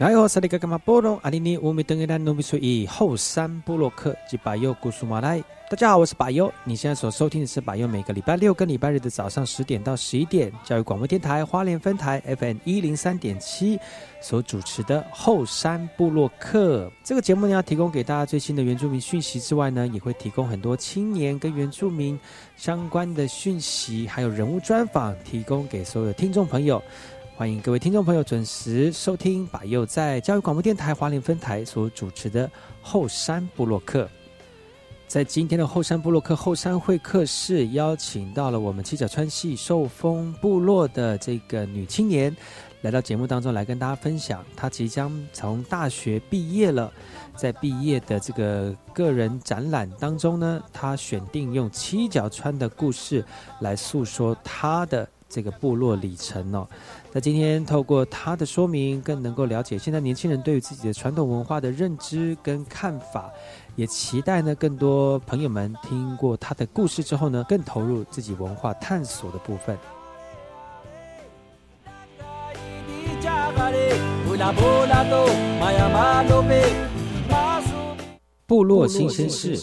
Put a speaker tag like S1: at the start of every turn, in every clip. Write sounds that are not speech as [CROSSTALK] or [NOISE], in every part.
S1: 来哦，萨利格格马波隆阿尼尼乌米登伊兰努米苏伊后山布洛克及巴尤古苏马来。大家好，我是巴尤。你现在所收听的是巴尤每个礼拜六跟礼拜日的早上十点到十一点，教育广播电台花莲分台 FM 一零三点七所主持的后山部落克。这个节目呢，要提供给大家最新的原住民讯息之外呢，也会提供很多青年跟原住民相关的讯息，还有人物专访，提供给所有的听众朋友。欢迎各位听众朋友准时收听把佑在教育广播电台华联分台所主持的后山部落客。在今天的后山部落客后山会客室，邀请到了我们七角川系受封部落的这个女青年，来到节目当中来跟大家分享，她即将从大学毕业了，在毕业的这个个人展览当中呢，她选定用七角川的故事来诉说她的这个部落里程哦。那今天透过他的说明，更能够了解现在年轻人对于自己的传统文化的认知跟看法，也期待呢更多朋友们听过他的故事之后呢，更投入自己文化探索的部分。部落新鲜事。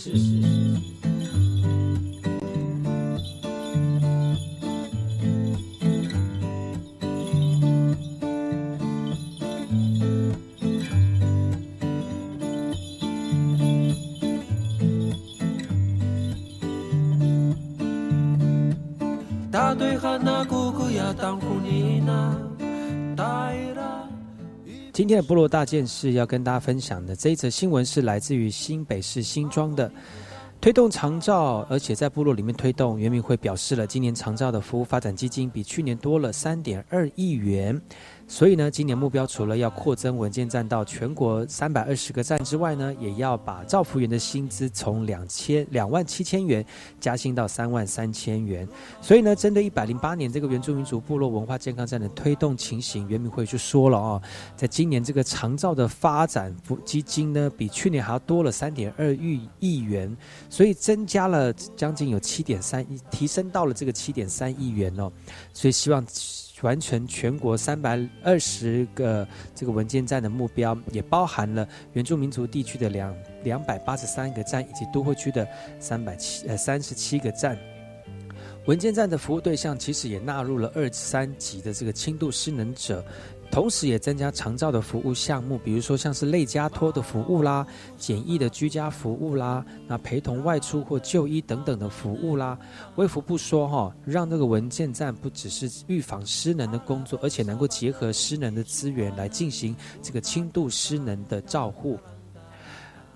S1: 今天的部落大件事要跟大家分享的这一则新闻是来自于新北市新庄的。推动长照，而且在部落里面推动，原民会表示了，今年长照的服务发展基金比去年多了三点二亿元。所以呢，今年目标除了要扩增文件站到全国三百二十个站之外呢，也要把照服员的薪资从两千两万七千元加薪到三万三千元。所以呢，针对一百零八年这个原住民族部落文化健康站的推动情形，原民会就说了啊，在今年这个长照的发展基金呢，比去年还要多了三点二亿亿元，所以增加了将近有七点三亿，提升到了这个七点三亿元哦。所以希望。完成全国三百二十个这个文件站的目标，也包含了原住民族地区的两两百八十三个站，以及都会区的三百七呃三十七个站。文件站的服务对象其实也纳入了二三级的这个轻度失能者。同时，也增加长照的服务项目，比如说像是类加托的服务啦、简易的居家服务啦、那陪同外出或就医等等的服务啦。微服不说哈，让那个文件站不只是预防失能的工作，而且能够结合失能的资源来进行这个轻度失能的照护。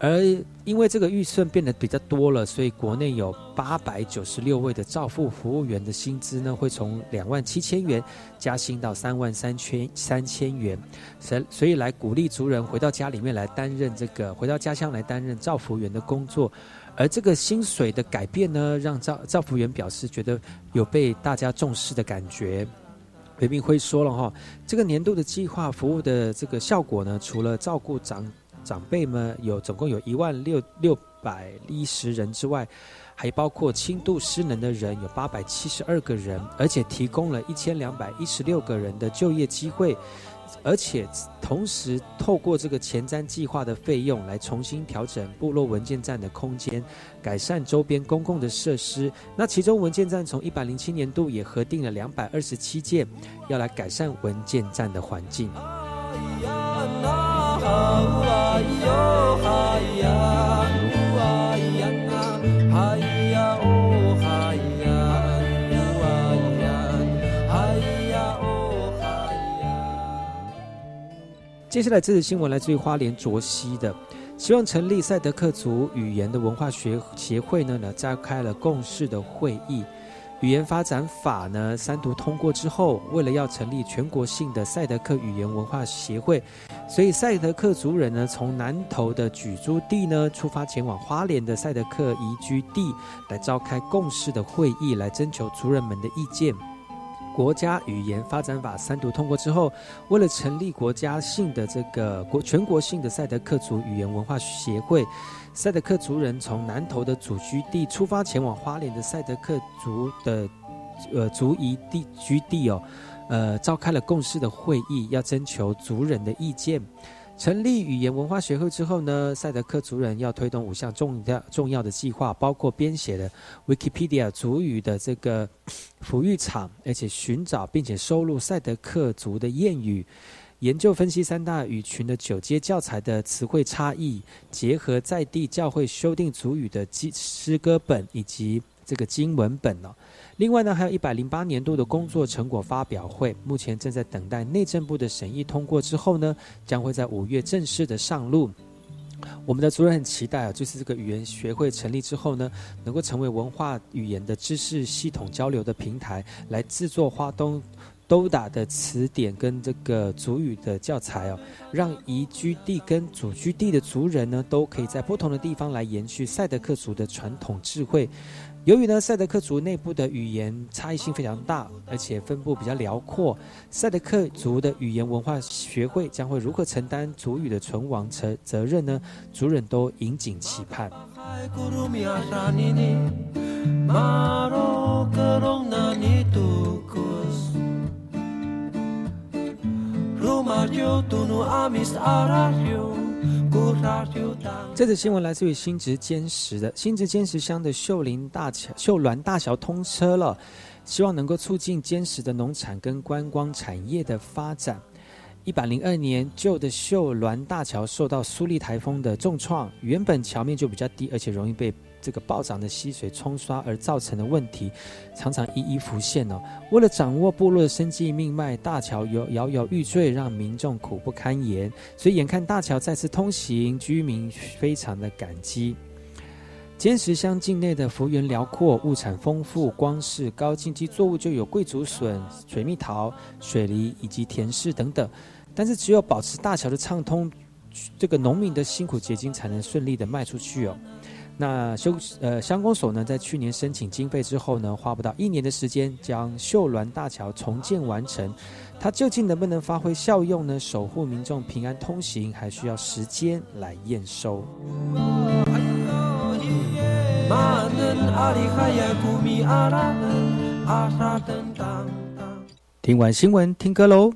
S1: 而因为这个预算变得比较多了，所以国内有八百九十六位的照护服务员的薪资呢，会从两万七千元加薪到三万三千三千元，所所以来鼓励族人回到家里面来担任这个回到家乡来担任照服员的工作。而这个薪水的改变呢，让照照服员表示觉得有被大家重视的感觉。裴明辉说了哈，这个年度的计划服务的这个效果呢，除了照顾长。长辈们有总共有一万六六百一十人之外，还包括轻度失能的人有八百七十二个人，而且提供了一千两百一十六个人的就业机会，而且同时透过这个前瞻计划的费用来重新调整部落文件站的空间，改善周边公共的设施。那其中文件站从一百零七年度也核定了两百二十七件，要来改善文件站的环境。接下来这则新闻来自于花莲卓西的，希望成立赛德克族语言的文化学协会呢，呢召开了共事的会议。语言发展法呢三读通过之后，为了要成立全国性的赛德克语言文化协会，所以赛德克族人呢从南投的举租地呢出发前往花莲的赛德克移居地来召开共事的会议，来征求族人们的意见。国家语言发展法三读通过之后，为了成立国家性的这个国全国性的赛德克族语言文化协会。赛德克族人从南投的祖居地出发，前往花莲的赛德克族的呃族移地居地哦，呃，召开了共识的会议，要征求族人的意见。成立语言文化学会之后呢，赛德克族人要推动五项重要重要的计划，包括编写的 Wikipedia 族语的这个 [COUGHS] 抚育场，而且寻找并且收录赛德克族的谚语。研究分析三大语群的九阶教材的词汇差异，结合在地教会修订主语的诗诗歌本以及这个经文本哦。另外呢，还有一百零八年度的工作成果发表会，目前正在等待内政部的审议通过之后呢，将会在五月正式的上路。我们的主任很期待啊，就是这个语言学会成立之后呢，能够成为文化语言的知识系统交流的平台，来制作花东。都打的词典跟这个族语的教材哦，让移居地跟祖居地的族人呢，都可以在不同的地方来延续赛德克族的传统智慧。由于呢，赛德克族内部的语言差异性非常大，而且分布比较辽阔，赛德克族的语言文化学会将会如何承担族语的存亡责责任呢？族人都引颈期盼。这则新闻来自于新竹坚石的新竹坚石乡的秀林大桥秀峦大桥通车了，希望能够促进坚石的农产跟观光产业的发展。一百零二年旧的秀峦大桥受到苏力台风的重创，原本桥面就比较低，而且容易被。这个暴涨的溪水冲刷而造成的问题，常常一一浮现哦。为了掌握部落的生计命脉，大桥有摇摇欲坠，让民众苦不堪言。所以眼看大桥再次通行，居民非常的感激。尖石乡境内的幅员辽阔，物产丰富，光是高经济作物就有桂竹笋、水蜜桃、水梨以及田氏等等。但是只有保持大桥的畅通，这个农民的辛苦结晶才能顺利的卖出去哦。那修呃乡公所呢，在去年申请经费之后呢，花不到一年的时间，将秀峦大桥重建完成。它究竟能不能发挥效用呢？守护民众平安通行，还需要时间来验收。听完新闻，听歌喽。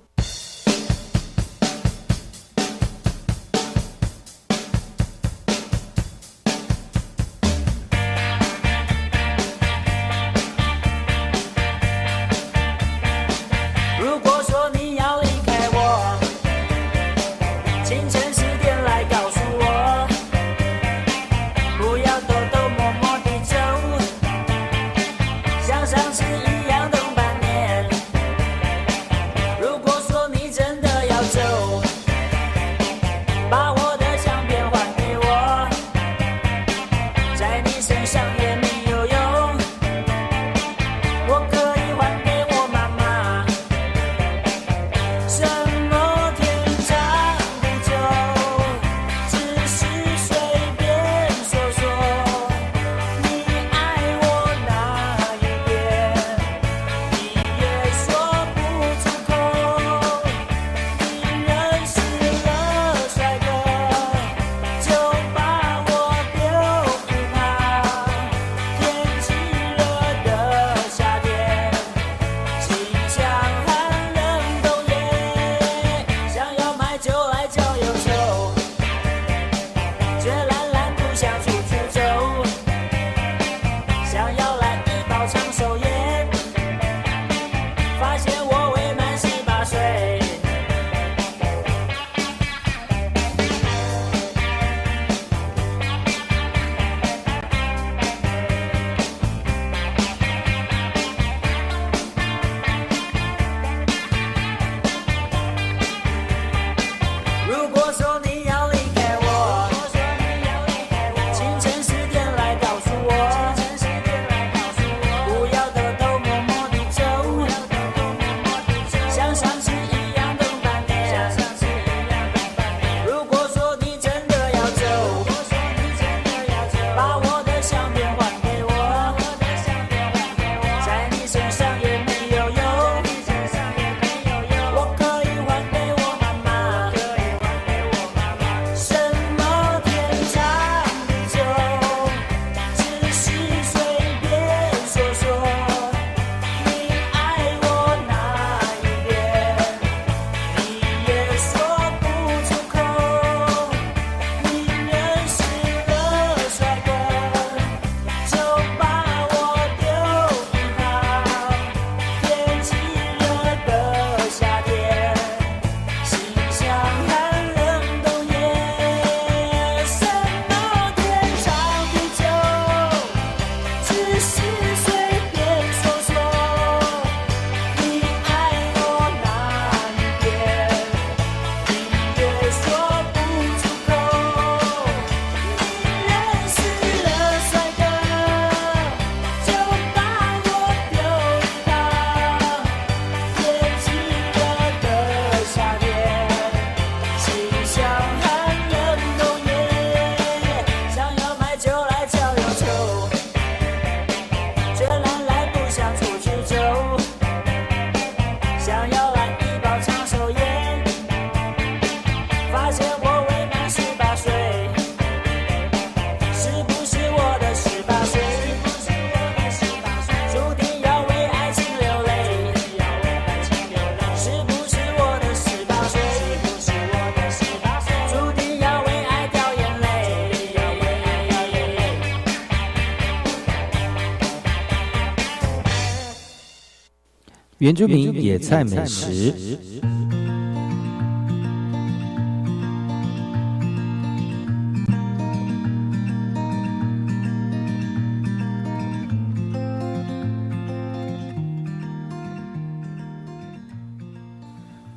S1: 原住民野菜美食。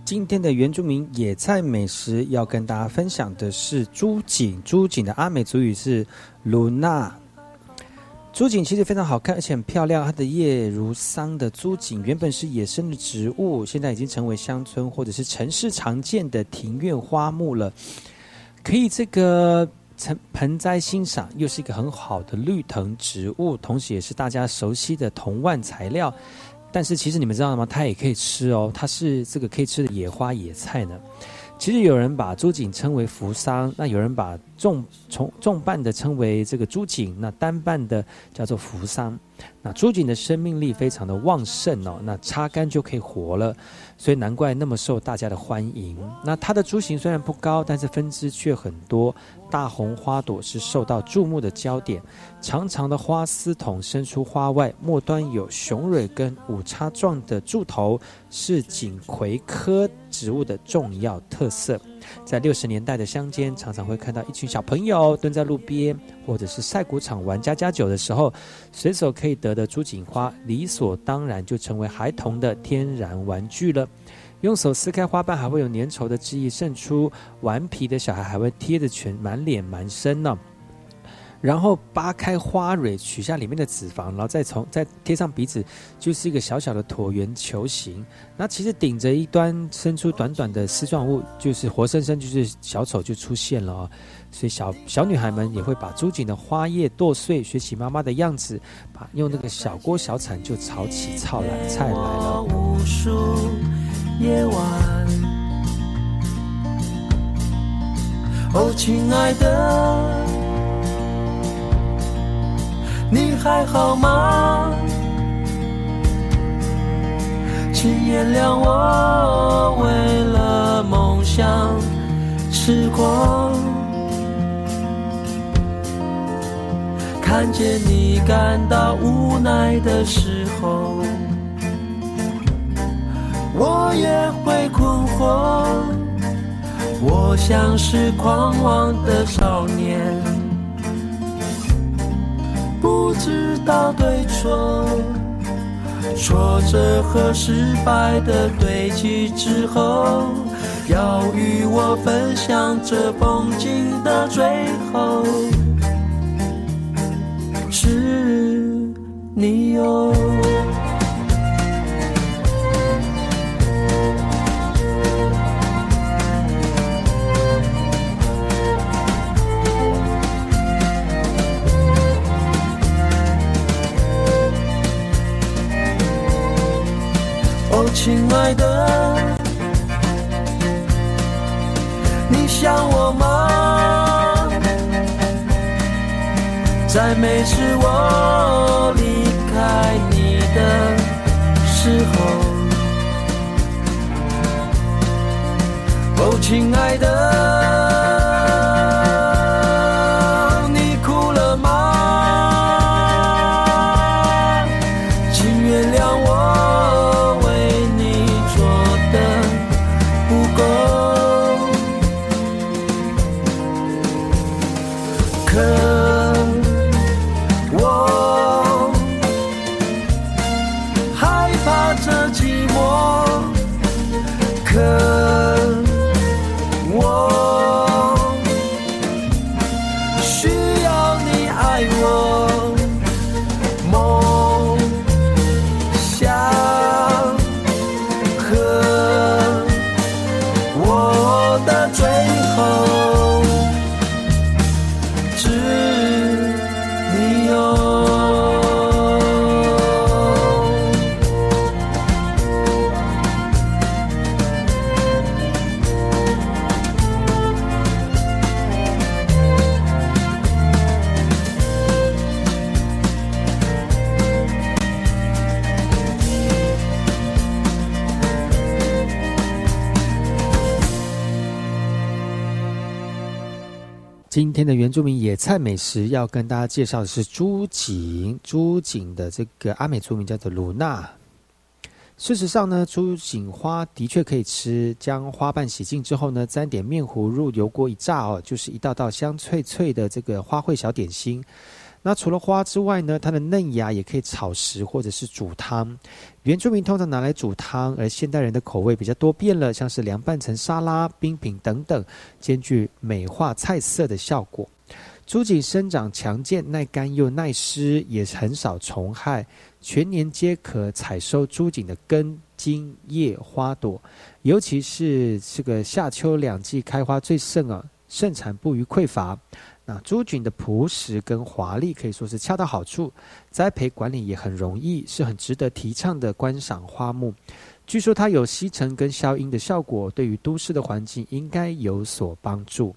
S1: 今天的原住民野菜美食要跟大家分享的是朱锦。朱锦的阿美族语是卢娜。竹景其实非常好看，而且很漂亮。它的叶如桑的竹景原本是野生的植物，现在已经成为乡村或者是城市常见的庭院花木了。可以这个盆盆栽欣赏，又是一个很好的绿藤植物，同时也是大家熟悉的铜腕材料。但是其实你们知道吗？它也可以吃哦，它是这个可以吃的野花野菜呢。其实有人把朱槿称为扶桑，那有人把重重重瓣的称为这个朱槿，那单瓣的叫做扶桑。那朱槿的生命力非常的旺盛哦，那擦干就可以活了，所以难怪那么受大家的欢迎。那它的株型虽然不高，但是分支却很多。大红花朵是受到注目的焦点，长长的花丝筒伸出花外，末端有雄蕊跟五叉状的柱头，是锦葵科植物的重要特色。在六十年代的乡间，常常会看到一群小朋友蹲在路边，或者是晒谷场玩家家酒的时候，随手可以得的朱槿花，理所当然就成为孩童的天然玩具了。用手撕开花瓣，还会有粘稠的汁液渗出；顽皮的小孩还会贴着全满脸满身呢。然后扒开花蕊，取下里面的脂肪，然后再从再贴上鼻子，就是一个小小的椭圆球形。那其实顶着一端伸出短短的丝状物，就是活生生就是小丑就出现了哦。所以小小女孩们也会把朱槿的花叶剁碎，学起妈妈的样子，把用那个小锅小铲就炒起炒来菜来了。
S2: 夜晚，哦，亲爱的，你还好吗？请原谅我为了梦想痴狂，看见你感到无奈的时候。我也会困惑，我像是狂妄的少年，不知道对错，挫折和失败的堆积之后，要与我分享这风景的最后，是你哦。亲爱的，你想我吗？在每次我离开你的时候，哦，亲爱的。
S1: 原住民野菜美食要跟大家介绍的是朱槿，朱槿的这个阿美族名叫做鲁娜。
S3: 事实上呢，朱槿花的确可以吃。将花瓣洗净之后呢，沾点面糊入油锅一炸哦，就是一道道香脆脆的这个花卉小点心。那除了花之外呢，它的嫩芽也可以炒食或者是煮汤。原住民通常拿来煮汤，而现代人的口味比较多变了，像是凉拌成沙拉、冰品等等，兼具美化菜色的效果。朱槿生长强健、耐干又耐湿，也很少虫害，全年皆可采收朱槿的根、茎、叶、花朵，尤其是这个夏秋两季开花最盛啊，盛产不虞匮乏。那朱菌的朴实跟华丽可以说是恰到好处，栽培管理也很容易，是很值得提倡的观赏花木。据说它有吸尘跟消音的效果，对于都市的环境应该有所帮助。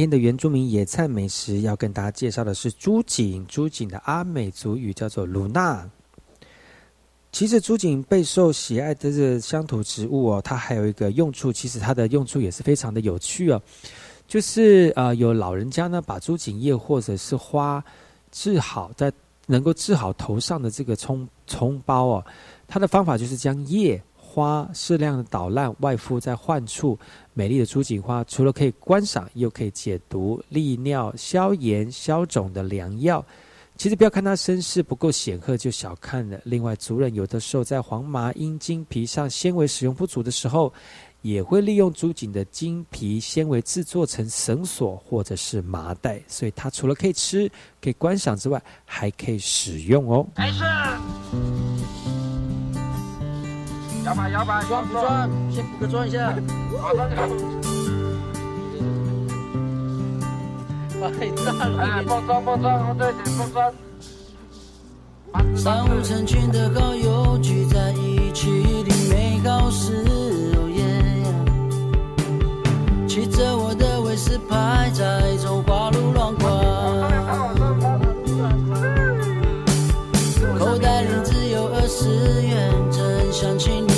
S1: 今天的原住民野菜美食要跟大家介绍的是朱槿。朱槿的阿美族语叫做卢娜。其实朱槿备受喜爱的这乡土植物哦，它还有一个用处，其实它的用处也是非常的有趣哦。就是呃，有老人家呢把朱槿叶或者是花治好，在能够治好头上的这个葱葱包哦，它的方法就是将叶。花适量的捣烂，外敷在患处。美丽的朱槿花，除了可以观赏，又可以解毒、利尿、消炎、消肿的良药。其实不要看它身世不够显赫就小看了。另外，族人有的时候在黄麻、阴茎皮上纤维使用不足的时候，也会利用朱槿的茎皮纤维制作成绳索或者是麻袋。所以它除了可以吃、可以观赏之外，还可以使用哦。
S4: 摇摆摇摆，
S2: 转不转？先补个转一下。
S4: 马上就。
S2: 太大了！
S4: 哎，放转放转，往这边放转。
S2: 三五成群的好友聚在一起的美好事，哦耶！骑着我的威斯牌，在中华路乱逛。[LAUGHS] 口袋里只有二十元，真想请。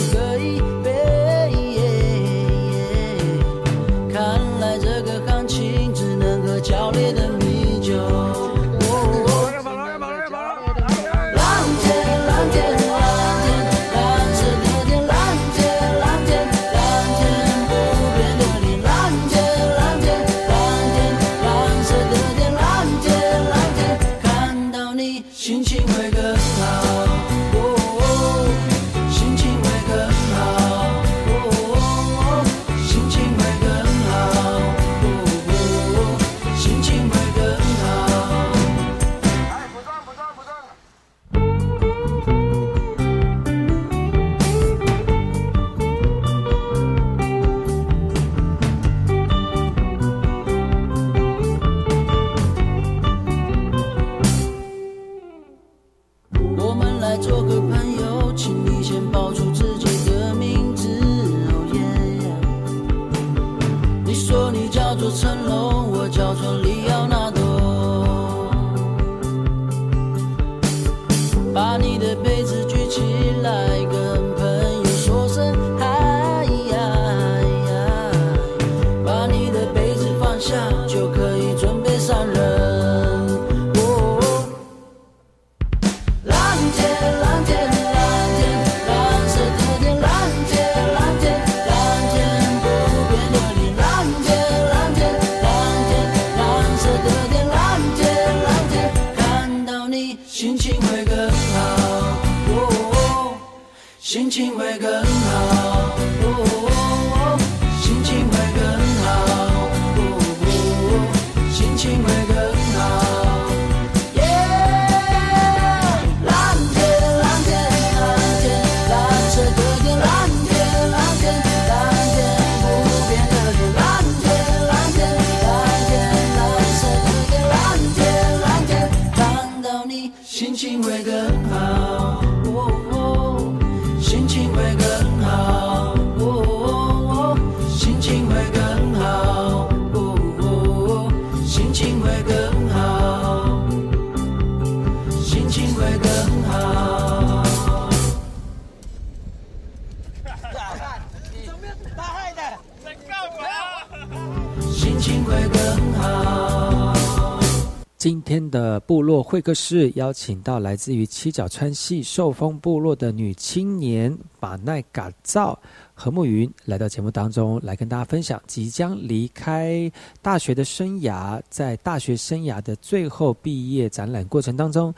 S1: 会客室邀请到来自于七角川系寿风部落的女青年把奈嘎造何慕云来到节目当中，来跟大家分享即将离开大学的生涯，在大学生涯的最后毕业展览过程当中，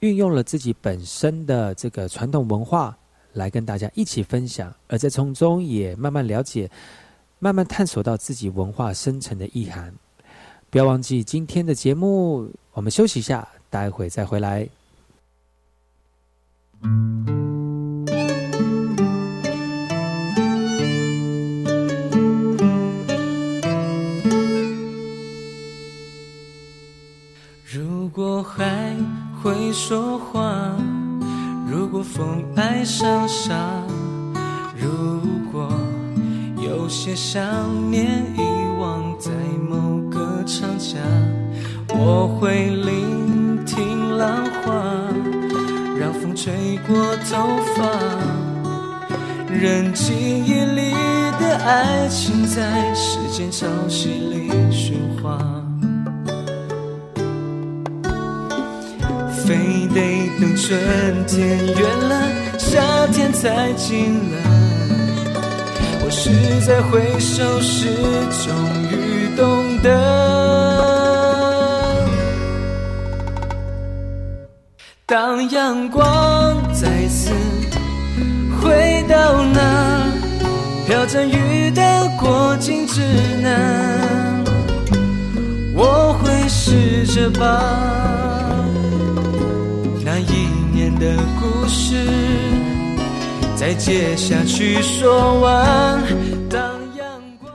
S1: 运用了自己本身的这个传统文化来跟大家一起分享，而在从中也慢慢了解、慢慢探索到自己文化深层的意涵。不要忘记今天的节目，我们休息一下，待会再回来。
S5: 如果海会说话，如果风爱上沙，如果有些想念遗忘在某个长假。我会聆听浪花，让风吹过头发，任记忆里的爱情在时间潮汐里喧哗，非得等春天远了，夏天才进来。我是在回首时终于懂得，当阳光再次回到那飘着雨的过境之南，我会试着把那一年的故事。再接下去说完。当阳光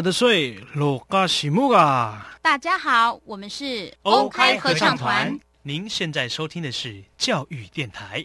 S6: 的水，罗嘎西木啊！
S7: 大家好，我们是
S6: 欧
S7: 开合唱团。
S6: 您现在收听的是教育电台。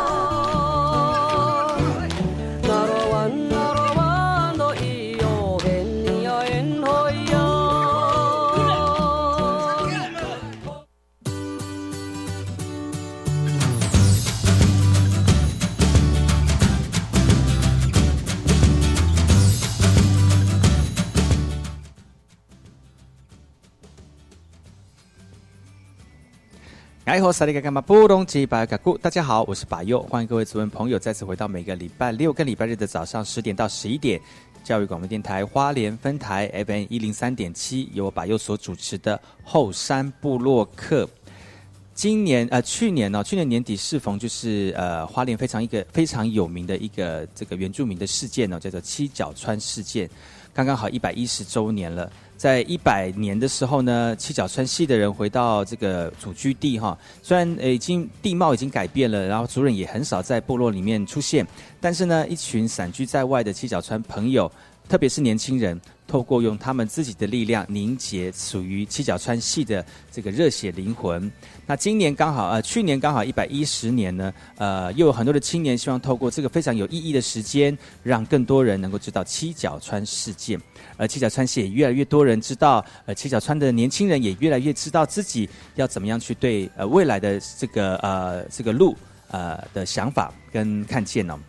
S8: 哎吼，萨利嘎干嘛布隆吉巴嘎古，大家好，我是巴佑，欢迎各位族人朋友再次回到每个礼拜六跟礼拜日的早上十点到十一点，教育广播电台花莲分台 FM 一零三点七，由我巴佑所主持的后山部落客。今年呃，去年呢、去年年底适逢就是呃花莲非常一个非常有名的一个这个原住民的事件呢、叫做七角川事件，刚刚好一百一十周年了。在一百年的时候呢，七角川系的人回到这个祖居地哈，虽然呃已经地貌已经改变了，然后族人也很少在部落里面出现，但是呢，一群散居在外的七角川朋友，特别是年轻人，透过用他们自己的力量凝结属于七角川系的这个热血灵魂。那今年刚好呃，去年刚好一百一十年呢，呃，又有很多的青年希望透过这个非常有意义的时间，让更多人能够知道七角川事件。而七角川系也越来越多人知道，呃，七角川的年轻人也越来越知道自己要怎么样去对呃未来的这个呃这个路呃的想法跟看见哦。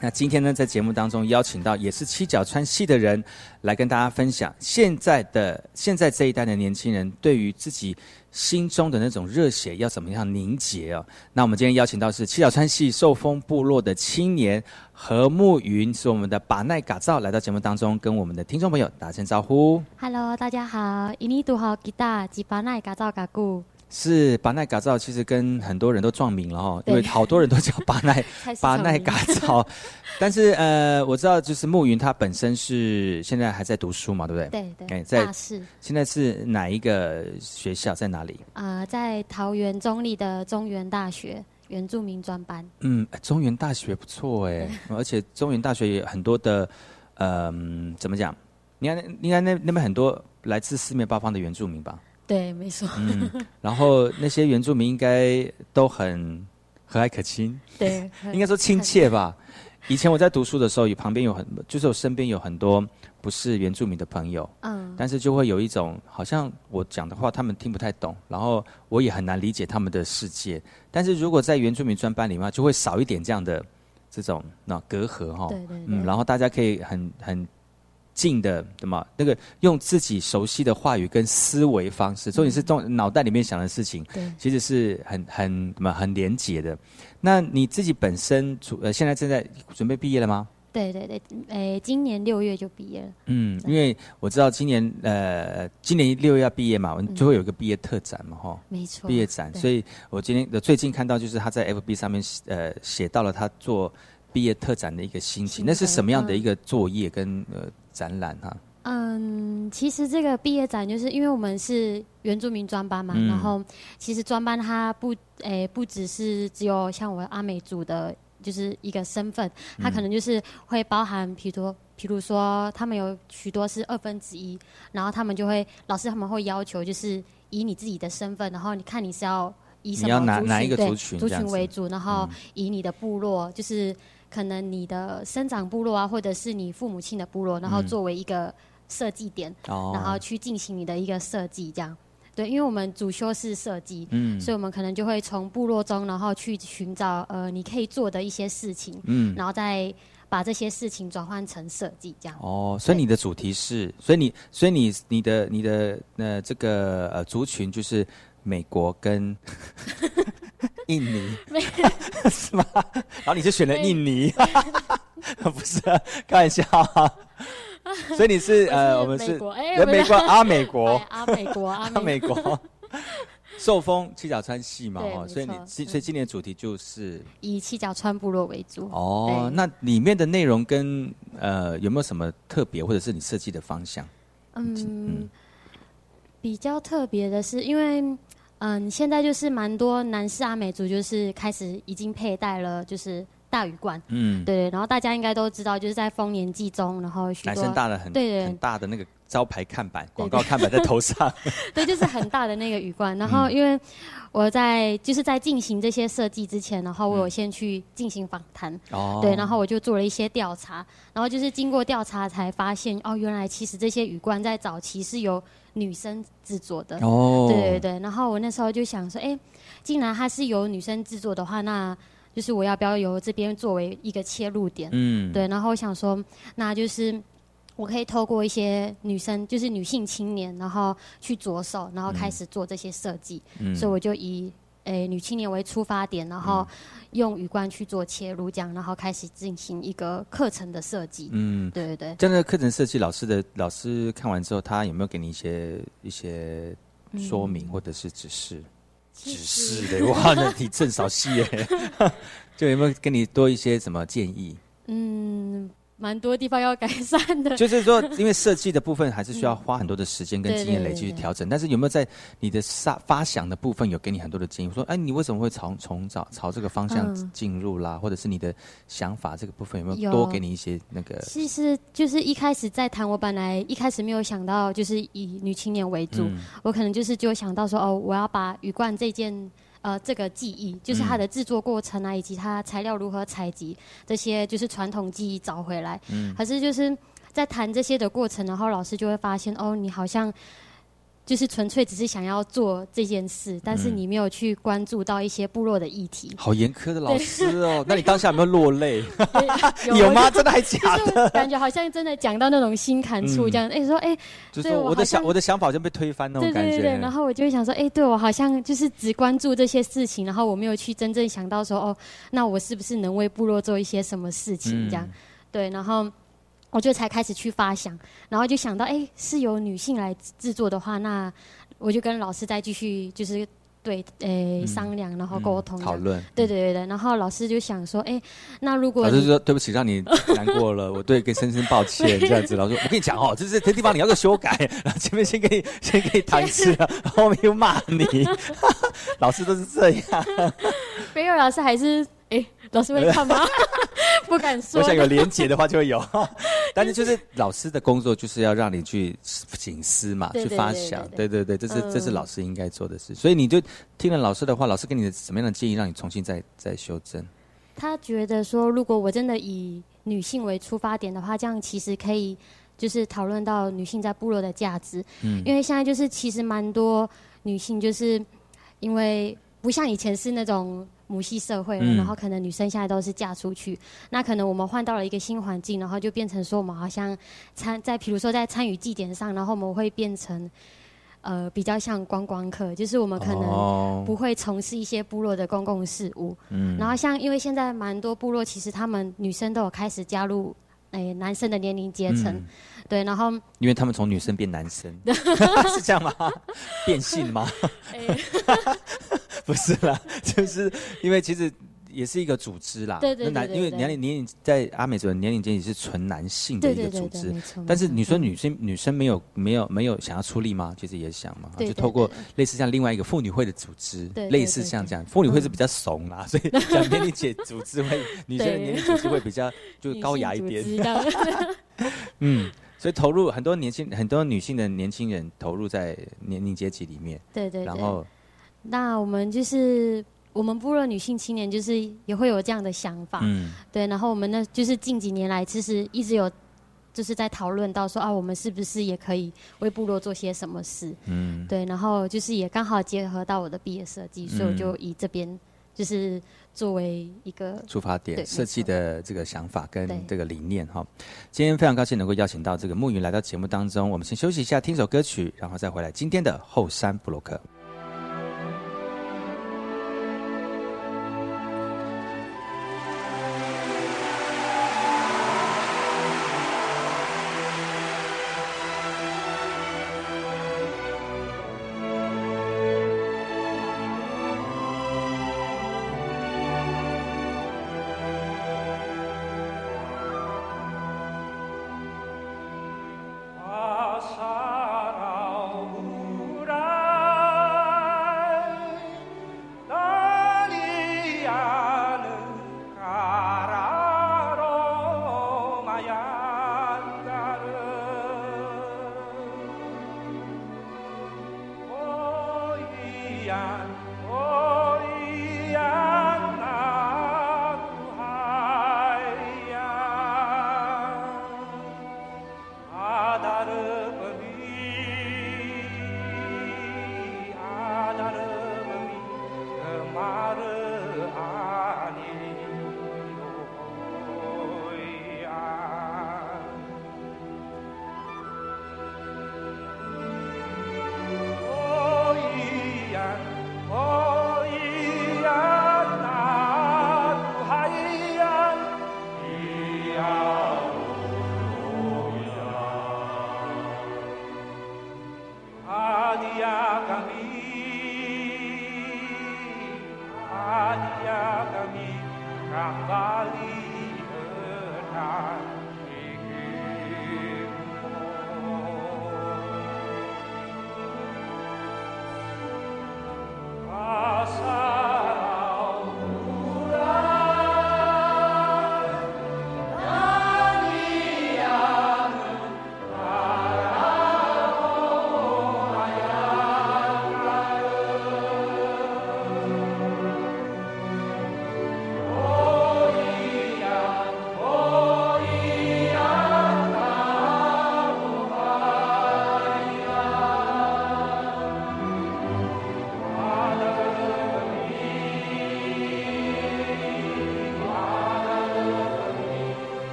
S8: 那今天呢，在节目当中邀请到也是七角川系的人来跟大家分享，现在的现在这一代的年轻人对于自己心中的那种热血要怎么样凝结哦。那我们今天邀请到是七角川系寿丰部落的青年何慕云，是我们的把奈嘎造来到节目当中，跟我们的听众朋友打声招呼。
S9: Hello，大家好，印尼土豪吉大吉巴奈嘎造嘎固，
S8: 是巴奈嘎造，其实跟很多人都撞名了哈，因为好多人都叫巴奈 [LAUGHS] 巴奈嘎造，[LAUGHS] 但是呃，我知道就是暮云他本身是现在还在读书嘛，对不对？
S9: 对对
S8: 哎在现在是哪一个学校，在哪里？
S9: 呃，在桃园中立的中原大学原住民专班，
S8: 嗯，中原大学不错哎，而且中原大学也有很多的，呃，嗯怎么讲？你看，应该那那边很多来自四面八方的原住民吧？
S9: 对，没错，
S8: 嗯，然后那些原住民应该都很和蔼可亲，
S9: 对很 [LAUGHS]
S8: 应该说亲切吧。以前我在读书的时候，有旁边有很，就是我身边有很多不是原住民的朋友，
S9: 嗯
S8: 但是就会有一种好像我讲的话他们听不太懂，然后我也很难理解他们的世界。但是如果在原住民专班里面，就会少一点这样的这种那隔阂哈。
S9: 对对对
S8: 嗯，然后大家可以很很近的什么那个用自己熟悉的话语跟思维方式，所以你是动脑袋里面想的事情，
S9: 对。
S8: 其实是很很什么很连结的。那你自己本身除呃现在正在准备毕业了吗？
S9: 对对对，诶，今年六月就毕业了，
S8: 嗯，因为我知道今年呃，今年六月要毕业嘛，我们就会有一个毕业特展嘛，哈、
S9: 没错
S8: 毕业展。所以我今天呃最近看到，就是他在 FB 上面呃写到了他做毕业特展的一个心情，那是什么样的
S9: 嗯。
S8: 一个作业跟呃展览哈、
S9: 嗯，其实这个毕业展就是因为我们是原住民专班嘛，
S8: 嗯。
S9: 然后其实专班它不诶、不只是只有像我阿美族的，就是一个身份，它
S10: 嗯
S9: 可能就是会包含，比如说，比如说他们有许多是二分之一，然后他们就会老师他们会要求就是以你自己的身份，然后你看你是要以什么族群对族
S8: 族
S9: 群为主，然后
S8: 嗯。
S9: 以你的部落就是。可能你的生长部落啊，或者是你父母亲的部落，然后
S8: 嗯
S9: 作为一个设计点，
S8: 哦
S9: 然后去进行你的一个设计，这样。对，因为我们主修是设计，
S8: 嗯
S9: 所以我们可能就会从部落中，然后去寻找呃你可以做的一些事情，
S8: 嗯
S9: 然后再把这些事情转换成设计，这样。
S8: 哦，所以你的主题是，所以你所以你你的你的呃这个呃族群就是美国跟 [LAUGHS] 印尼。[LAUGHS] 是吗？然后你就选了印尼，[LAUGHS] 不是啊开玩笑啊。所以你是呃，我们是
S9: 美国。哎
S8: 呃美国
S9: 不是
S8: 啊，美国。
S9: 哎啊美国啊
S8: 啊美
S9: 美国。
S8: 国，寿丰七角川系嘛
S9: 对
S8: 哦，所以你今所以今年的主题就是
S9: 以七角川部落为主。
S8: 哦，那里面的内容跟呃有没有什么特别，或者是你设计的方向？
S9: 嗯，比较特别的是，因为嗯，现在就是蛮多男士阿美族就是开始已经佩戴了，就是大羽冠。
S8: 嗯
S9: 对，然后大家应该都知道，就是在丰年祭中，然后许多
S8: 男生大的很
S9: 对对
S8: 很大的那个招牌看板、广告看板在头上。[LAUGHS] [LAUGHS]
S9: 对，就是很大的那个羽冠。然后因为我在就是在进行这些设计之前，然后我有先去进行访谈，
S8: 哦
S9: 对，然后我就做了一些调查，然后就是经过调查才发现，哦，原来其实这些羽冠在早期是由女生制作的。
S8: 哦
S9: 对对对。然后我那时候就想说，哎，既然它是由女生制作的话，那就是我要不要由这边作为一个切入点？
S8: 嗯
S9: 对。然后我想说，那就是。我可以透过一些女生，就是女性青年，然后去着手，然后开始做这些设计。
S8: 嗯
S9: 所以我就以诶、女青年为出发点，然后用羽冠去做切入，这样，然后开始进行一个课程的设计。
S8: 嗯，
S9: 对对对。
S8: 这样的课程设计，老师的老师看完之后，他有没有给你一些一些说明
S9: 嗯
S8: 或者是指示？指
S9: 其实
S8: 示的哇，那你正少戏耶，[LAUGHS] 就有没有跟你多一些什么建议？
S9: 嗯，蛮多地方要改善的。
S8: 就是说，因为设计的部分还是需要花很多的时间跟经验累积去调整，但是有没有在你的发发想的部分有给你很多的建议？说，哎，你为什么会朝从早朝这个方向
S9: 嗯
S8: 进入啦？或者是你的想法这个部分有没有
S9: 有
S8: 多给你一些那个？
S9: 其实就是一开始在谈，我本来一开始没有想到就是以女青年为主，
S8: 嗯
S9: 我可能就是就想到说哦，我要把羽冠这件呃这个技艺，就是它的制作过程啊，以及它材料如何采集这些就是传统技艺找回来。
S10: 嗯
S9: 可是就是在谈这些的过程，然后老师就会发现哦，你好像。就是纯粹只是想要做这件事，但是
S8: 嗯
S9: 你没有去关注到一些部落的议题。[LAUGHS]
S8: 好严苛的老师哦，那你当下有没有落泪？[LAUGHS]
S9: 有
S8: 有吗？真的还
S9: 是
S8: 的？
S9: 感觉好像真的讲到那种心坎处
S8: 嗯
S9: 这样，哎、说哎，
S8: 就是我的想
S9: 像
S8: 我的想法就被推翻那种感觉。
S9: 对对对对，然后我就会想说，哎、对我好像就是只关注这些事情，然后我没有去真正想到说，哦，那我是不是能为部落做一些什么事情这样？
S8: 嗯
S9: 对，然后我就才开始去发想，然后就想到，哎、是由女性来制作的话，那我就跟老师再继续就是对，诶、商量，然后沟通、
S8: 嗯讨论。
S9: 对对对对，然后老师就想说，哎、那如果
S8: 老师说：“对不起，让你难过了，我对跟深深抱歉。”这样子，老师说：“我跟你讲哦，就是这地方你要做修改，然后前面先给你先给你谈一次，后面又骂你。[LAUGHS] ”老师都是这样。
S9: 没有老师还是哎、老师会 [LAUGHS] 看吗？不敢说。
S8: 我想有连结的话就会有，[LAUGHS] 但是就是老师的工作就是要让你去醒思嘛，去发想，对
S9: 对
S8: 对对，这是这是
S9: 嗯
S8: 老师应该做的事。所以你就听了老师的话，老师给你的什么样的建议，让你重新再再修正？
S9: 他觉得说，如果我真的以女性为出发点的话，这样其实可以就是讨论到女性在部落的价值。
S8: 嗯
S9: 因为现在就是其实蛮多女性就是因为不像以前是那种母系社会了，
S11: 嗯
S9: 然后可能女生现在都是嫁出去，那可能我们换到了一个新环境，然后就变成说我们好像参在比如说在参与祭典上，然后我们会变成。呃，比较像观光客，就是我们可
S8: 哦
S9: 能不会从事一些部落的公共事务。
S8: 嗯
S9: 然后像因为现在蛮多部落，其实他们女生都有开始加入诶、男生的年龄阶层，
S8: 嗯
S9: 对，然后
S8: 因为他们从女生变男生，[LAUGHS] [LAUGHS] 是这样吗？[LAUGHS] 变性吗？不是啦，就是因为其实也是一个组织啦。
S9: 对对对对对
S8: 因为年龄年龄在阿美族的年龄阶级是纯男性的一个组织但是你说女生女生没有没有没有想要出力吗？其实也想嘛，
S9: 对对
S8: 就透过
S9: 对
S8: 类似像另外一个妇女会的组织
S9: 对，对
S8: 类似像这样，妇女会是比较怂啦，所以讲年龄姐组织会女生的年龄组织会比较就高雅一点。嗯，所以投入很多年轻很多女性的年轻人投入在年龄阶级里面，
S9: 对对对
S8: 然后
S9: 那我们就是我们部落女性青年，就是也会有这样的想法，
S8: 嗯
S9: 对。然后我们呢，就是近几年来，其实一直有就是在讨论到说啊，我们是不是也可以为部落做些什么事？
S8: 嗯
S9: 对。然后就是也刚好结合到我的毕业设计，所以我就
S8: 嗯
S9: 以这边就是作为一个
S8: 出发点设计的这个想法跟这个理念哈。今天非常高兴能够邀请到这个木云来到节目当中，我们先休息一下，听首歌曲，然后再回来今天的后山布洛克。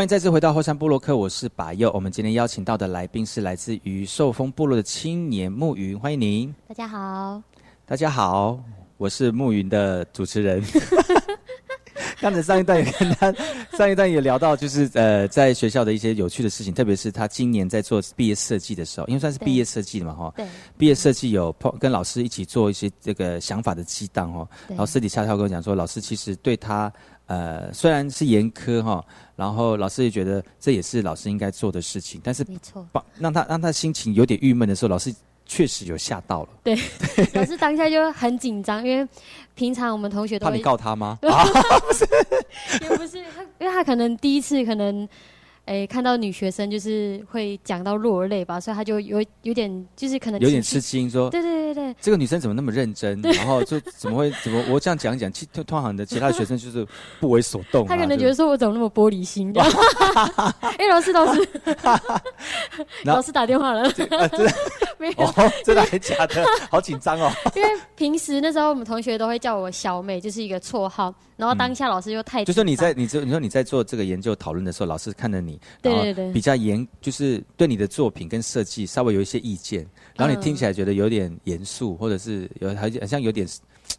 S8: 欢迎再次回到后山部落客，我是把佑。我们今天邀请到的来宾是来自于寿丰部落的青年暮云，欢迎您。
S9: 大家好，
S8: 大家好，我是暮云的主持人。[LAUGHS] 刚才上一段也跟他，上一段也聊到，就是呃，在学校的一些有趣的事情，特别是他今年在做毕业设计的时候，因为算是毕业设计的嘛，哈。
S9: 对。
S8: 毕业设计有碰跟老师一起做一些这个想法的激荡哦，然后私底下他跟我讲说，老师其实对他呃虽然是严苛哈，然后老师也觉得这也是老师应该做的事情，但是
S9: 没错，
S8: 把让他让他心情有点郁闷的时候，老师。确实有吓到了，
S9: 对，老师当下就很紧张，因为平常我们同学都
S8: 怕你告他吗？
S9: 啊，[LAUGHS] 不是，也不是，他因为他可能第一次可能。哎，看到女学生就是会讲到落泪吧，所以他就有有点就是可能
S8: 有点吃惊，说
S9: 对对对对，
S8: 这个女生怎么那么认真？然后就怎么会怎么我这样讲讲，其通通常的其他的学生就是不为所动。[LAUGHS]
S9: 他可能觉得说我怎么那么玻璃心？[LAUGHS] 哎，老师老师，[LAUGHS] 老师打电话了，
S8: 没有，真的还假的？好紧张哦。
S9: 因为平时那时候我们同学都会叫我小美，就是一个绰号。然后当下老师又太
S8: 就说你在你这你说你在做这个研究讨论的时候，老师看着你，
S9: 对对对，
S8: 比较严，就是对你的作品跟设计稍微有一些意见，然后你听起来觉得有点严肃，或者是有好像好像有点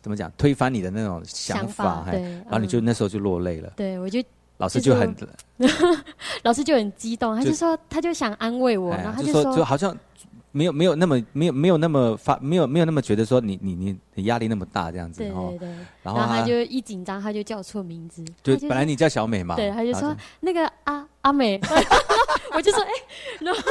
S8: 怎么讲推翻你的那种想法，
S9: 对，
S8: 然后你就那时候就落泪了。
S9: 对，我就
S8: 老师就很，[LAUGHS]
S9: 老师就很激动，他就说他就想安慰我，然后他就说
S8: 就好像。没有没有那么没有没有那么发没有没有那么觉得说你你你你压力那么大这样子
S9: 对对对，
S8: 然后
S9: 他就一紧张他就叫错名字，
S8: 对本来你叫小美嘛，
S9: 对，他就说那个阿阿美，[LAUGHS] 我就说哎，然后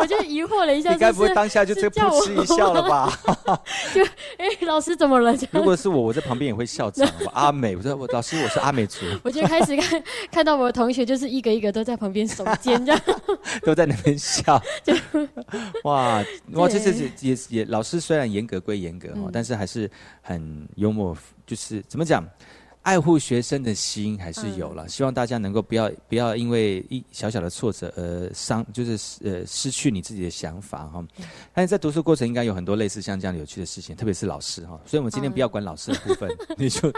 S9: 我就疑惑了一下，
S8: 你该不会当下就这噗嗤一笑了吧？[LAUGHS]
S9: 就哎老师怎么了？
S8: 如果是我，我在旁边也会笑场。[LAUGHS] 阿美，我说我老师我是阿美族，
S9: 我就开始看看到我的同学就是一个一个都在旁边耸肩这样，
S8: 都在那边笑，就哇。哇，这是也也老师虽然严格归严格哈，但是还是很幽默，就是怎么讲，爱护学生的心还是有了。希望大家能够不要不要因为一小小的挫折而伤，就是呃失去你自己的想法哈。但是在读书过程应该有很多类似像这样有趣的事情，特别是老师哈。所以我们今天不要管老师的部分，[LAUGHS] 你就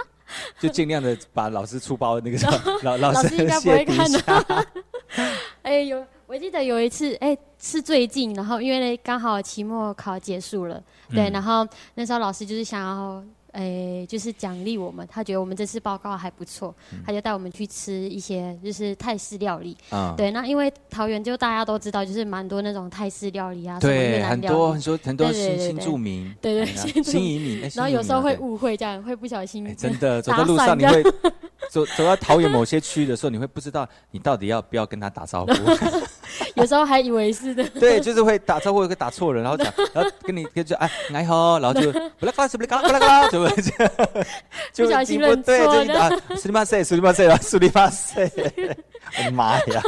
S8: 就尽量的把老师出包那个
S9: 老老师应该不会看的。[LAUGHS] 哎有。我记得有一次，哎，是最近，然后因为刚好期末考结束了，对，然后那时候老师就是想要。哎，就是奖励我们，他觉得我们这次报告还不错，他就带我们去吃一些就是泰式料理。啊，对，那因为桃园就大家都知道，就是蛮多那种泰式料理啊，
S8: 对，很多很多很多新新住民，
S9: 对
S8: 对，新移民，
S9: 然后有时候会误会，这样会不小心，
S8: 真的走在路上你会走走到桃园某些区域的时候，你会不知道你到底要不要跟他打招呼，[LAUGHS]
S9: 有时候还以为是的，[LAUGHS]
S8: 对，就是会打招呼会打错人，然后讲，然后跟你跟就哎你好，然后就不啦嘎啦不啦嘎啦不啦嘎啦。
S9: 就不小心认错
S8: 了，苏里马塞，苏里马塞，苏里马塞，我的妈呀，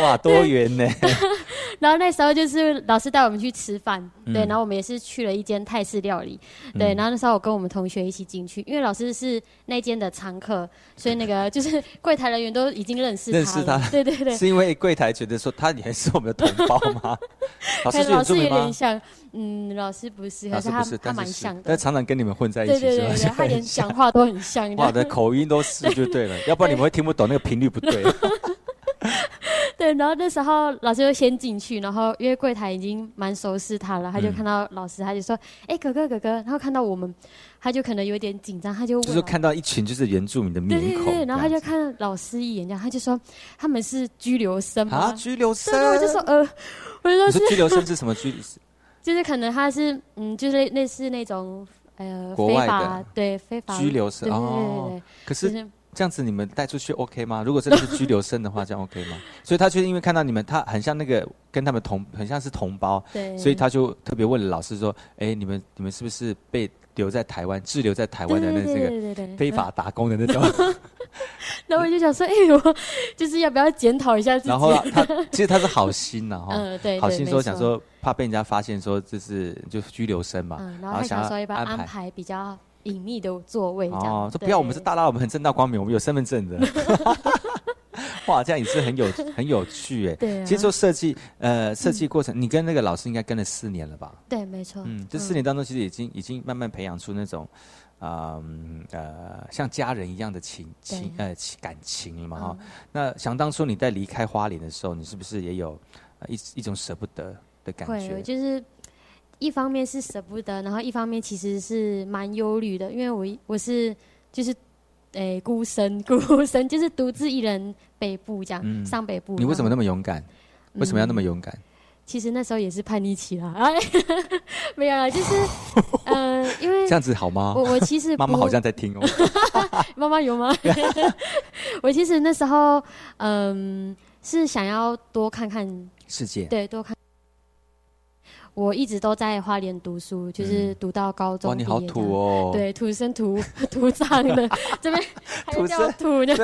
S8: 哇，多远呢？[LAUGHS]
S9: 然后那时候就是老师带我们去吃饭，对，然后我们也是去了一间泰式料理，对，然后那时候我跟我们同学一起进去，因为老师是那间的常客，所以那个就是柜台人员都已经认识
S8: 认识他，
S9: 对对对，
S8: 是因为柜台觉得说他也是我们的同胞吗？[LAUGHS]
S9: 老师有点像。嗯，老师不是，可是他他蛮像的，
S8: 但常常跟你们混在一起，
S9: 对对对，他 [LAUGHS] 连讲话都很像，
S8: 哇，的口音都是就对了，[LAUGHS] 要不然你们会听不懂那个频率不对。[LAUGHS]
S9: 对，然后那时候老师就先进去，然后因为柜台已经蛮熟悉他了，他就看到老师，他就说：“哎，哥哥哥哥。”然后看到我们，他就可能有点紧张，他就
S8: 就是看到一群就是原住民的面孔，
S9: 对对对，然后他就看老师一眼，然后他就说：“他们是拘留生
S8: 啊，拘留生。”
S9: 我就说：“呃，我就
S8: 说拘留生是什么居？” [LAUGHS]
S9: 就是可能他是嗯，就是类似那种呃，非法对非法
S8: 拘留生哦。可是这样子你们带出去 OK 吗？如果真的是拘留生的话，[LAUGHS] 这样 OK 吗？所以他就因为看到你们，他很像那个跟他们同，很像是同胞，
S9: 对，
S8: 所以他就特别问老师说：“哎，你们你们是不是被留在台湾滞留在台湾的那这个非法打工的那种？” [LAUGHS]
S9: 然后我就想说，哎我，就是要不要检讨一下自己？
S8: 然后他 [LAUGHS] 其实他是好心呐，哈，
S9: 嗯，对，
S8: 好心说想说怕被人家发现说这是就拘留生嘛，
S9: 然后想说要不要安排比较隐秘的座位这样？
S8: 说不要，我们是大大，我们很正大光明，我们有身份证的。[LAUGHS] 哇，这样也是很有很有趣哎。
S9: 对，
S8: 其实做设计，呃，设计过程，你跟那个老师应该跟了四年了吧？
S9: 对，没错。
S8: 嗯，这四年当中，其实已经已经慢慢培养出那种。啊呃像家人一样的情情呃情感情了嘛哈、
S9: 嗯
S8: 那想当初你在离开花莲的时候，你是不是也有、呃、一一种舍不得的感
S9: 会，
S8: 觉？
S9: 就是一方面是舍不得，然后一方面其实是蛮忧虑的，因为我我是就是诶、孤身孤身，就是独自一人北部这样、
S8: 嗯
S9: 上北部。
S8: 你为什么那
S9: 么？
S8: 勇敢？为什么要那么
S9: 嗯
S8: 勇敢？
S9: 其实那时候也是叛逆期啦，哎，[LAUGHS] 没有啦，就是 [LAUGHS] 呃，因为
S8: 这样子好吗？
S9: 我我其实
S8: 妈妈好像在听哦。[LAUGHS]
S9: 妈妈有吗？我其实那时候嗯是想要多看看
S8: 世界
S9: 对，多看。我一直都在花莲读书，就是读到高中
S8: 哇，你好土哦！
S9: 对，土生土土长的，[LAUGHS] 这边还
S8: 土
S9: 叫
S8: 生
S9: 土的，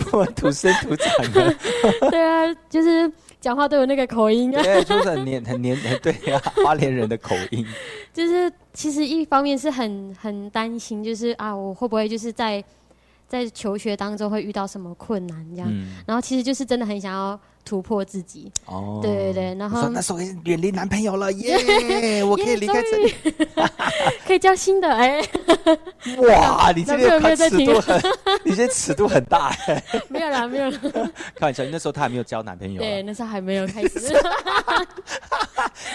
S8: 土，土生土长的，[LAUGHS]
S9: 对啊，就是讲话都有那个口音啊。[LAUGHS]
S8: 对，就是很黏很黏，很对呀、花莲人的口音。
S9: 就是其实一方面是很很担心，就是啊，我会不会就是在在求学当中会遇到什么困难这样？
S8: 嗯
S9: 然后其实就是真的很想要突破自己。
S8: 哦，
S9: 对对对，然
S8: 你
S9: 后
S8: 说那时候远离男朋友了，耶！[LAUGHS] 我可以离开这里。[LAUGHS]
S9: 可以交新的哎，[LAUGHS]
S8: 哇，你这
S9: 男朋友
S8: 个
S9: 没有在听
S8: 尺度很，你这尺度很大哎。
S9: 没有啦，没有啦。
S8: 开玩笑，那时候他还没有交男朋友啊，
S9: 对，那时候还没有开始。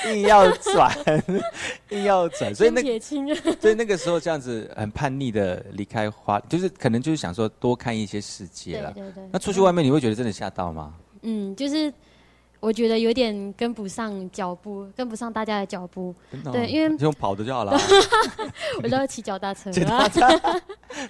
S8: 硬要转，硬要转，所以那。所以那个时候这样子很叛逆的离开花，就是可能就是想说多看一些世界了。
S9: 对对对
S8: 那出去外面你会觉得真的吓到吗？
S9: 嗯，就是我觉得有点跟不上脚步，跟不上大家的脚步。
S8: 真的哦
S9: 对，因为
S8: 就 [LAUGHS] 用跑的就好了。[LAUGHS]
S9: 我都要骑脚踏车
S8: 骑
S9: 啊
S8: 脚，踏车，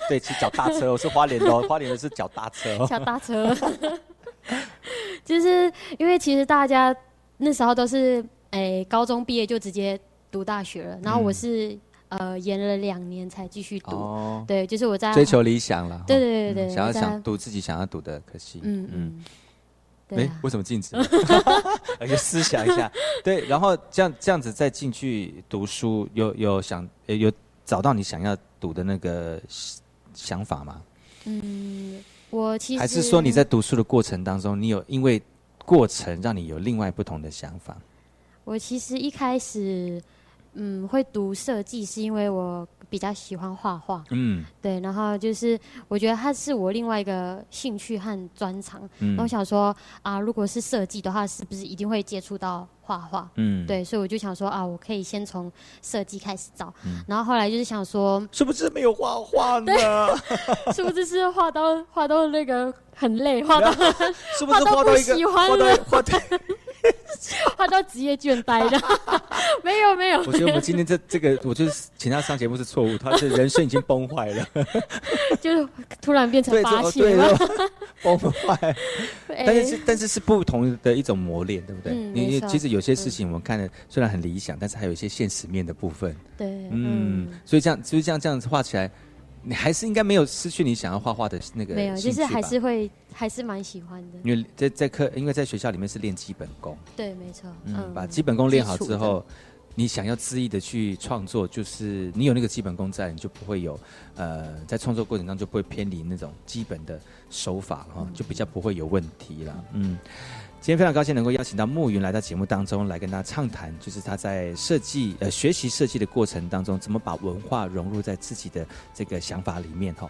S8: 对，骑脚踏车，我是花莲的哦，花莲的是脚踏车哦。
S9: 脚踏车。[LAUGHS] 就是因为其实大家那时候都是诶、高中毕业就直接读大学了，然后我
S8: 嗯
S9: 是、呃延了两年才继续读。
S8: 哦
S9: 对，就是我在
S8: 追求理想了。
S9: 对
S8: 哈
S9: 对对对
S8: 嗯想要
S9: 我在
S8: 想读自己想要读的，可惜。
S9: 嗯嗯。对
S8: 哎
S9: 啊，
S8: 为什么禁止？[LAUGHS] 而且思想一下，[LAUGHS] 对，然后这样这样子再进去读书，有有想呃有找到你想要读的那个想法吗？
S9: 嗯，我其实
S8: 还是说你在读书的过程当中，你有因为过程让你有另外不同的想法？
S9: 我其实一开始，嗯，会读设计是因为我比较喜欢画画，
S8: 嗯
S9: 对，然后就是我觉得它是我另外一个兴趣和专长。
S8: 嗯
S9: 然后我想说啊，如果是设计的话，是不是一定会接触到画画？
S8: 嗯
S9: 对，所以我就想说啊，我可以先从设计开始找。
S8: 嗯
S9: 然后后来就是想说，
S8: 是不是没有画画呢？
S9: 是不是是画到画到那个很累，画到
S8: 是不是画到一个
S9: 喜欢
S8: 画到，画到？[LAUGHS]
S9: 画到职业倦怠的？[LAUGHS] 没有没有，
S8: 我觉得我们今天这这个，我就是请他上节目是错误，他的人生已经崩坏了，[LAUGHS]
S9: 就是突然变成
S8: 对，
S9: 发
S8: 这对
S9: 泄了。
S8: 崩坏。
S9: 哎
S8: 但是是但是是不同的一种磨练，对不对？
S9: 嗯
S8: 你你其实有些事情我们看的虽然很理想，但是还有一些现实面的部分。
S9: 对，
S8: 嗯，所以这样，所以这样这样子画起来，你还是应该没有失去你想要画画的那个
S9: 没有，就是还是会还是蛮喜欢的。
S8: 因为在在课，因为在学校里面是练基本功，
S9: 对，没错。
S8: 嗯，
S9: 嗯，
S8: 把基本功练好之后，你想要恣意的去创作，就是你有那个基本功在，你就不会有呃，在创作过程当中就不会偏离那种基本的手法哈、就比较不会有问题啦。嗯，今天非常高兴能够邀请到暮云来到节目当中来跟大家畅谈，就是他在设计呃学习设计的过程当中，怎么把文化融入在自己的这个想法里面哈。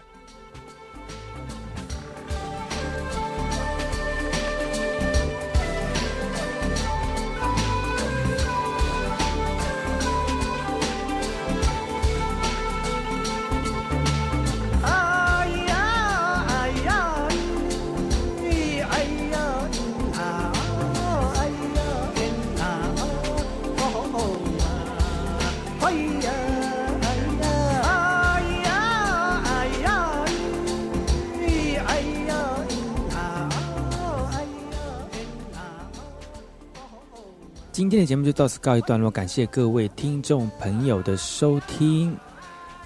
S8: 今天的节目就到此告一段落，感谢各位听众朋友的收听。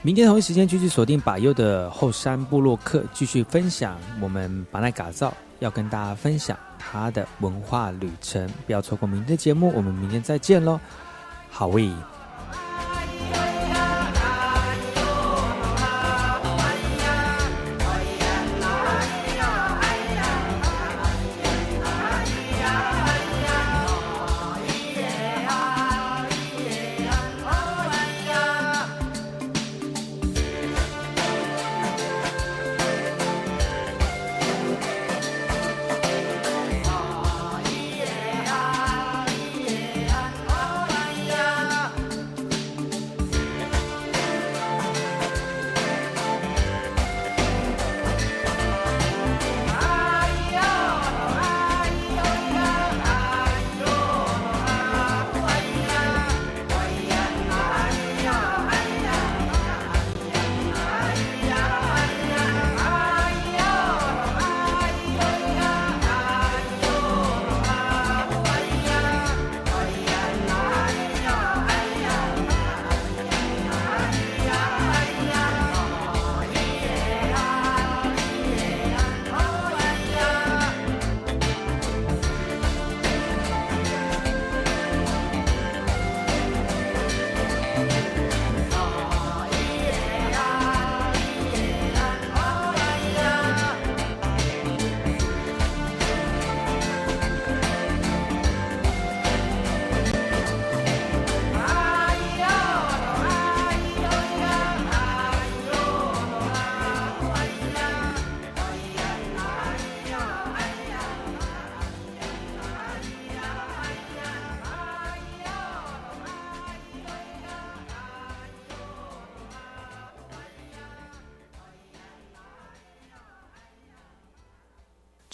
S8: 明天同一时间继续锁定百优的后山部落客，继续分享我们巴奈嘎造要跟大家分享他的文化旅程，不要错过明天的节目，我们明天再见喽，好喂。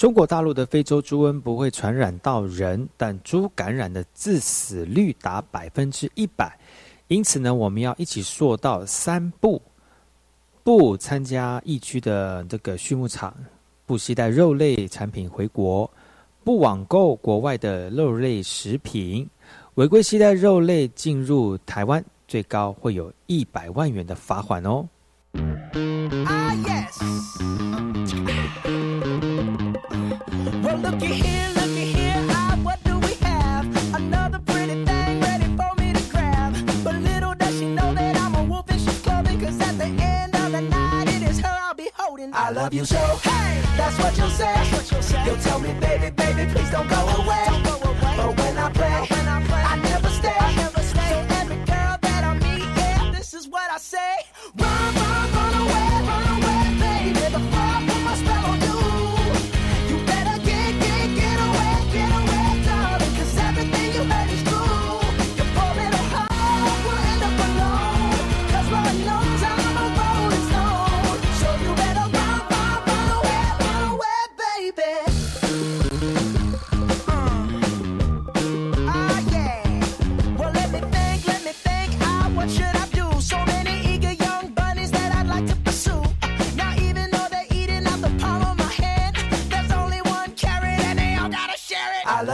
S1: 中国大陆的非洲猪瘟不会传染到人，但猪感染的致死率达百分之一百。因此呢，我们要一起做到三不：不参加疫区的这个畜牧场，不携带肉类产品回国，不网购国外的肉类食品，违规携带肉类进入台湾，最高会有一百万元的罚款哦。
S3: Love you so. Hey, that's what you'll say. You'll tell me, baby, baby, please don't go away. But when I play, I never stay.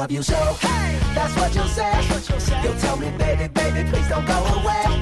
S3: Love you so. Hey, that's what you'll say. You'll tell me, baby, baby, please don't go away.